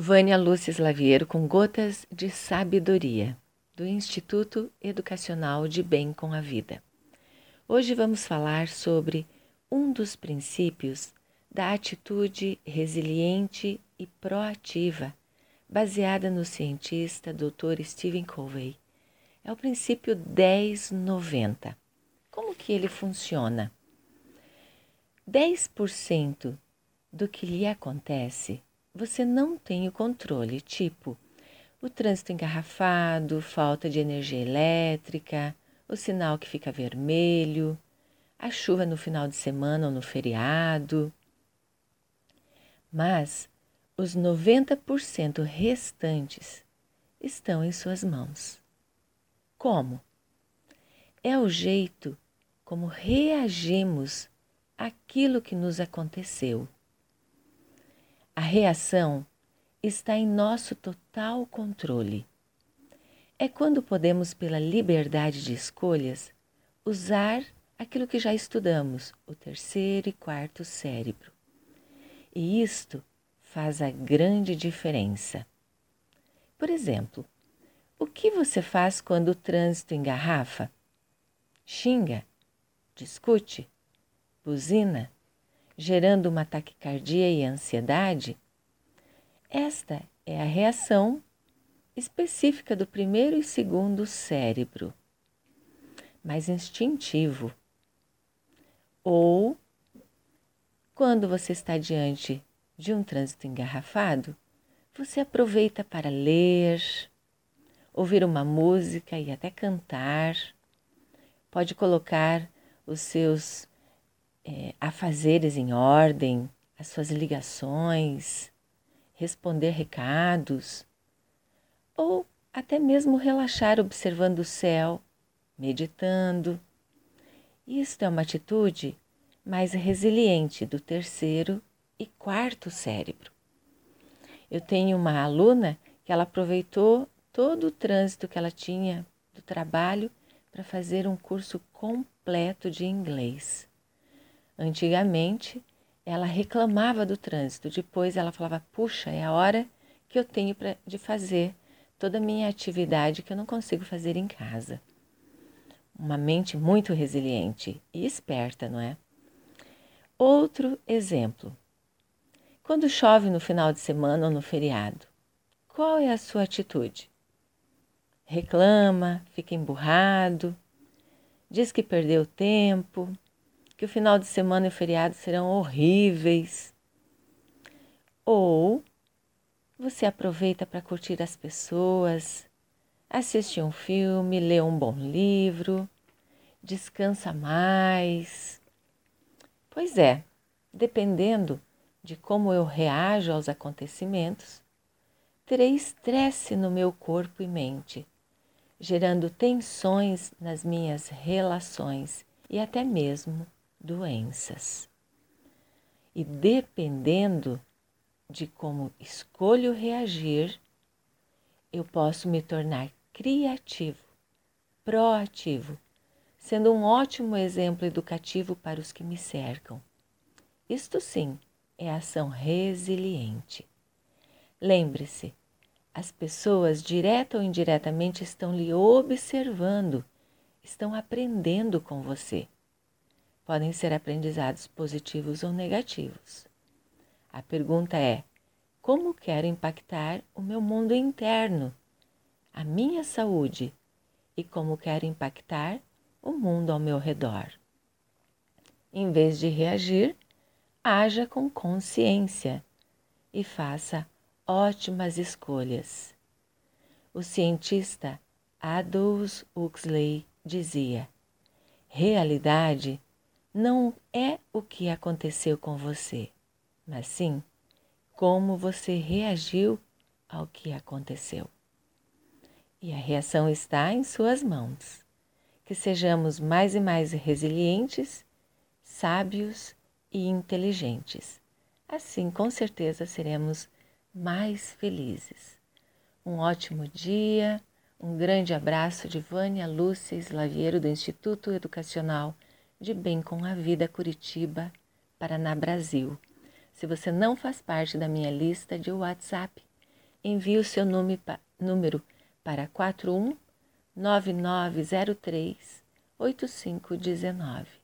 Vânia Lúcia Slaviero com Gotas de Sabedoria, do Instituto Educacional de Bem com a Vida. Hoje vamos falar sobre um dos princípios da atitude resiliente e proativa, baseada no cientista Dr. Stephen Covey. É o princípio 1090. Como que ele funciona? 10% do que lhe acontece você não tem o controle, tipo o trânsito engarrafado, falta de energia elétrica, o sinal que fica vermelho, a chuva no final de semana ou no feriado. Mas os 90% restantes estão em suas mãos. Como? É o jeito como reagimos àquilo que nos aconteceu. A reação está em nosso total controle. É quando podemos, pela liberdade de escolhas, usar aquilo que já estudamos, o terceiro e quarto cérebro. E isto faz a grande diferença. Por exemplo, o que você faz quando o trânsito engarrafa? Xinga, discute, buzina, gerando uma taquicardia e ansiedade, esta é a reação específica do primeiro e segundo cérebro, mais instintivo. Ou quando você está diante de um trânsito engarrafado, você aproveita para ler, ouvir uma música e até cantar. Pode colocar os seus é, afazeres em ordem, as suas ligações, responder recados, ou até mesmo relaxar observando o céu, meditando. Isto é uma atitude mais resiliente do terceiro e quarto cérebro. Eu tenho uma aluna que ela aproveitou todo o trânsito que ela tinha do trabalho para fazer um curso completo de inglês. Antigamente, ela reclamava do trânsito, depois ela falava: puxa, é a hora que eu tenho pra, de fazer toda a minha atividade que eu não consigo fazer em casa. Uma mente muito resiliente e esperta, não é? Outro exemplo. Quando chove no final de semana ou no feriado, qual é a sua atitude? Reclama, fica emburrado, diz que perdeu tempo, que o final de semana e o feriado serão horríveis. Ou você aproveita para curtir as pessoas, assistir um filme, ler um bom livro, descansa mais. Pois é, dependendo de como eu reajo aos acontecimentos, terei estresse no meu corpo e mente, gerando tensões nas minhas relações e até mesmo doenças. E dependendo de como escolho reagir, eu posso me tornar criativo, proativo, sendo um ótimo exemplo educativo para os que me cercam. Isto sim é ação resiliente. Lembre-se, as pessoas, direta ou indiretamente, estão lhe observando, estão aprendendo com você podem ser aprendizados positivos ou negativos. A pergunta é: como quero impactar o meu mundo interno, a minha saúde e como quero impactar o mundo ao meu redor? Em vez de reagir, haja com consciência e faça ótimas escolhas. O cientista Aldous Huxley dizia: realidade não é o que aconteceu com você, mas sim como você reagiu ao que aconteceu. E a reação está em suas mãos. Que sejamos mais e mais resilientes, sábios e inteligentes. Assim, com certeza, seremos mais felizes. Um ótimo dia, um grande abraço de Vânia Lúcia Slaviero, do Instituto Educacional de Bem com a Vida Curitiba, Paraná, Brasil. Se você não faz parte da minha lista de WhatsApp, envie o seu nome, número para 41 9903 8519.